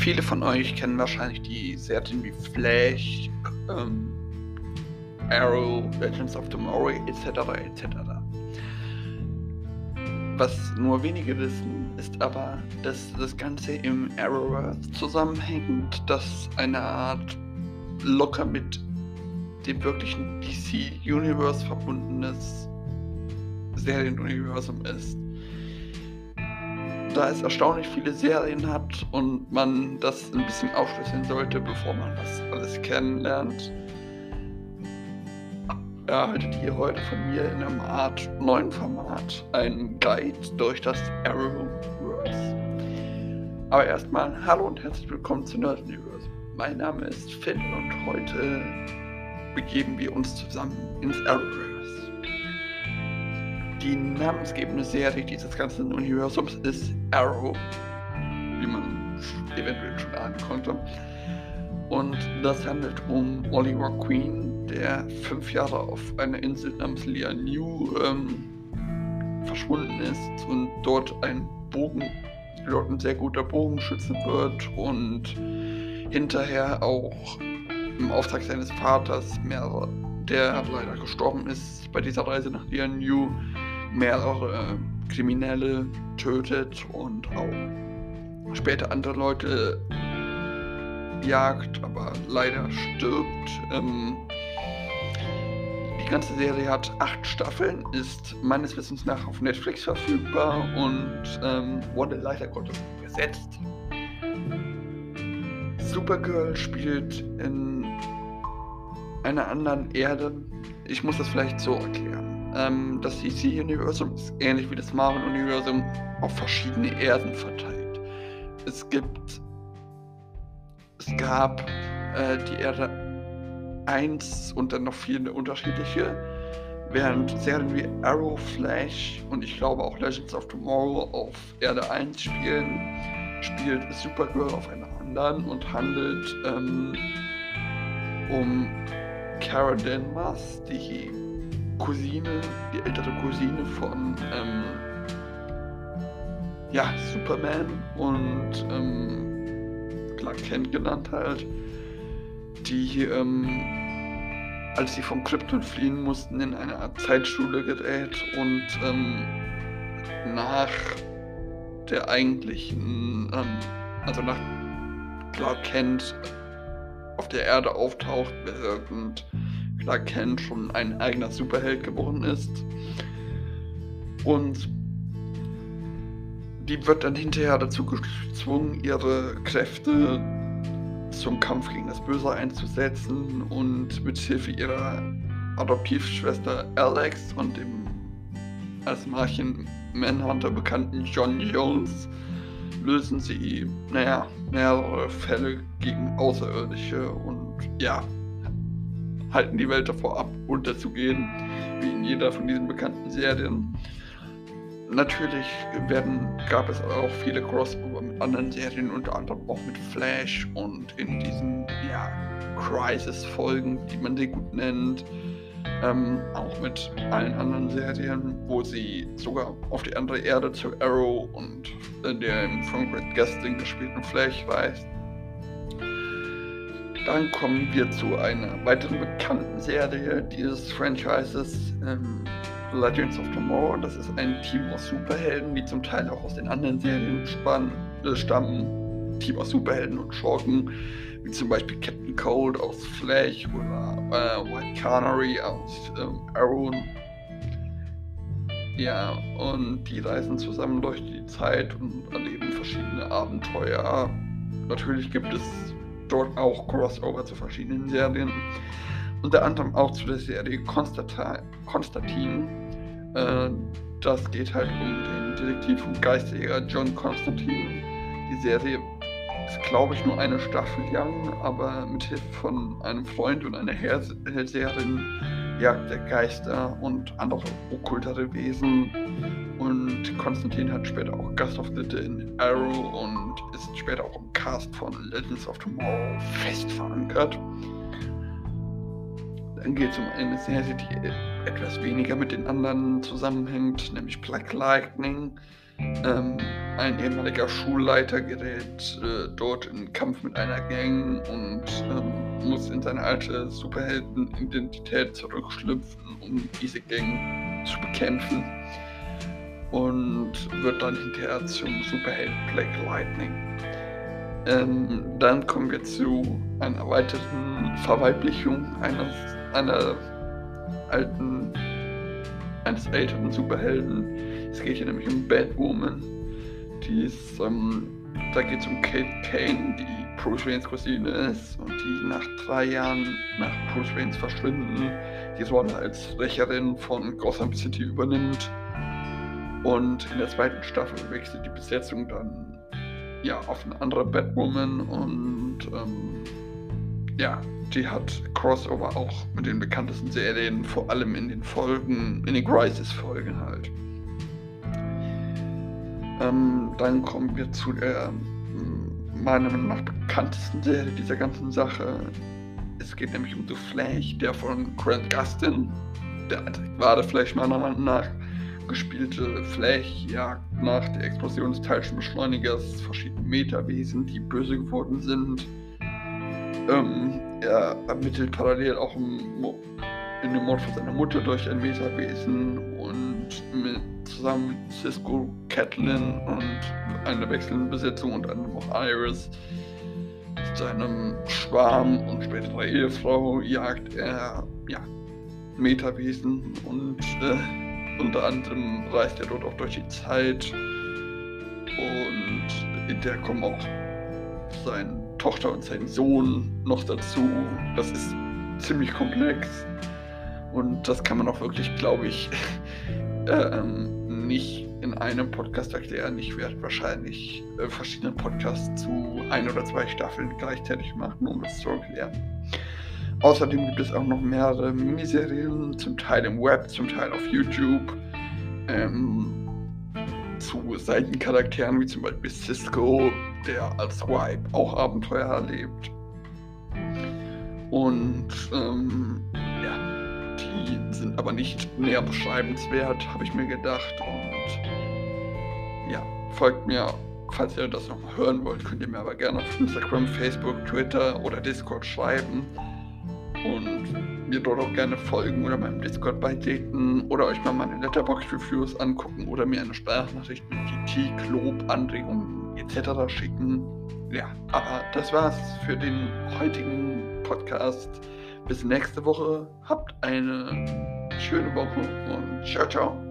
Viele von euch kennen wahrscheinlich die Serien wie Flash, ähm, Arrow, Legends of Tomorrow etc. etc. Was nur wenige wissen, ist aber, dass das Ganze im Arrowverse zusammenhängt, dass eine Art locker mit dem wirklichen DC-Universe verbundenes Serienuniversum ist. Da es erstaunlich viele Serien hat und man das ein bisschen aufschlüsseln sollte, bevor man das alles kennenlernt, erhaltet ihr heute von mir in einem Art neuen Format einen Guide durch das Arrowverse. Aber erstmal hallo und herzlich willkommen zu Nerd Universe. Mein Name ist Finn und heute begeben wir uns zusammen ins Arrowverse. Die namensgebende Serie dieses ganzen Universums ist Arrow, wie man eventuell schon ahnen konnte. Und das handelt um Oliver Queen, der fünf Jahre auf einer Insel namens Lianu ähm, verschwunden ist und dort ein Bogen, dort ein sehr guter Bogenschütze wird und hinterher auch im Auftrag seines Vaters, mehrere, der leider gestorben ist bei dieser Reise nach Lianu, mehrere Kriminelle tötet und auch später andere Leute jagt, aber leider stirbt. Ähm, die ganze Serie hat acht Staffeln, ist meines Wissens nach auf Netflix verfügbar und ähm, wurde leider Gottes besetzt. Supergirl spielt in einer anderen Erde. Ich muss das vielleicht so erklären. Ähm, das DC-Universum ist ähnlich wie das Marvel-Universum auf verschiedene Erden verteilt. Es gibt es gab äh, die Erde 1 und dann noch viele unterschiedliche, während Serien wie Arrow, Flash und ich glaube auch Legends of Tomorrow auf Erde 1 spielen, spielt Supergirl auf einer anderen und handelt ähm, um Kara Danvers, die Cousine, die ältere Cousine von ähm, ja, Superman und ähm, Clark Kent genannt halt, die, ähm, als sie vom Krypton fliehen mussten, in eine Art Zeitschule gerät und ähm, nach der eigentlichen, ähm, also nach Clark Kent auf der Erde auftaucht, während Clark Kent schon ein eigener Superheld geworden ist. Und die wird dann hinterher dazu gezwungen, ihre Kräfte zum Kampf gegen das Böse einzusetzen und mit Hilfe ihrer Adoptivschwester Alex und dem als Marchen Manhunter bekannten John Jones lösen sie, naja, mehrere Fälle gegen Außerirdische und ja, halten die Welt davor ab, unterzugehen, wie in jeder von diesen bekannten Serien natürlich werden, gab es auch viele Crossover mit anderen Serien, unter anderem auch mit Flash und in diesen ja, Crisis-Folgen, die man sie gut nennt. Ähm, auch mit allen anderen Serien, wo sie sogar auf die andere Erde zu Arrow und äh, der im Frank Red Gasting gespielten Flash reist. Dann kommen wir zu einer weiteren bekannten Serie dieses Franchises, ähm, Legends of Tomorrow. Das ist ein Team aus Superhelden, die zum Teil auch aus den anderen Serien spann, äh, stammen. Team aus Superhelden und Schurken, wie zum Beispiel Captain Cold aus Flash oder äh, White Canary aus ähm, Arrow. Ja, und die reisen zusammen durch die Zeit und erleben verschiedene Abenteuer. Natürlich gibt es dort auch Crossover zu verschiedenen Serien unter anderem auch zu der Serie Konstantin. Äh, das geht halt um den Detektiv und Geisterjäger John Konstantin. Die Serie ist, glaube ich, nur eine Staffel lang, aber mit Hilfe von einem Freund und einer Hellseherin jagt der Geister und andere okkultere Wesen. Und Konstantin hat später auch Gastauftritte in Arrow und ist später auch im Cast von Legends of Tomorrow fest verankert. Dann geht es um eine Serie, die etwas weniger mit den anderen zusammenhängt, nämlich Black Lightning. Ähm, ein ehemaliger Schulleiter gerät äh, dort in Kampf mit einer Gang und ähm, muss in seine alte Superhelden-Identität zurückschlüpfen, um diese Gang zu bekämpfen. Und wird dann hinterher zum Superheld Black Lightning. Ähm, dann kommen wir zu einer weiteren Verweiblichung eines, einer alten, eines älteren Superhelden. Es geht hier nämlich um Batwoman. Die ist, ähm, da geht es um Kate Kane, die Bruce Waynes Cousine ist und die nach drei Jahren nach Bruce Waynes Verschwinden die Rolle als Rächerin von Gotham City übernimmt. Und in der zweiten Staffel wechselt die Besetzung dann ja auf eine andere Batwoman und ähm, ja, die hat Crossover auch mit den bekanntesten Serien, vor allem in den Folgen, in den Crisis-Folgen halt. Ähm, dann kommen wir zu der mm, meiner Meinung nach bekanntesten Serie dieser ganzen Sache. Es geht nämlich um The Flash, der von Grant Gustin, der wahre Flash meiner Meinung nach, gespielte Flash jagt nach der Explosion des Teilchenbeschleunigers verschiedene Metawesen, die böse geworden sind. Ähm, er ermittelt parallel auch im, in dem Mord von seiner Mutter durch ein Metawesen und mit, zusammen mit Cisco, Catelyn und einer wechselnden Besetzung und anderem auch Iris seinem Schwarm und späterer Ehefrau jagt er ja, Metawesen und äh, unter anderem reist er dort auch durch die Zeit und in der kommen auch seine Tochter und sein Sohn noch dazu. Das ist ziemlich komplex und das kann man auch wirklich, glaube ich, ähm, nicht in einem Podcast erklären. Ich werde wahrscheinlich äh, verschiedene Podcasts zu ein oder zwei Staffeln gleichzeitig machen, um das zu erklären. Außerdem gibt es auch noch mehrere Miniserien, zum Teil im Web, zum Teil auf YouTube, ähm, zu Seitencharakteren wie zum Beispiel Cisco, der als Swipe auch Abenteuer erlebt. Und ähm, ja, die sind aber nicht näher beschreibenswert, habe ich mir gedacht. Und ja, folgt mir, falls ihr das noch hören wollt, könnt ihr mir aber gerne auf Instagram, Facebook, Twitter oder Discord schreiben. Und mir dort auch gerne folgen oder meinem Discord beitreten oder euch mal meine Letterbox-Reviews angucken oder mir eine Sprachnachricht mit Kritik, Lob, Anregungen etc. schicken. Ja, aber das war's für den heutigen Podcast. Bis nächste Woche. Habt eine schöne Woche und ciao, ciao.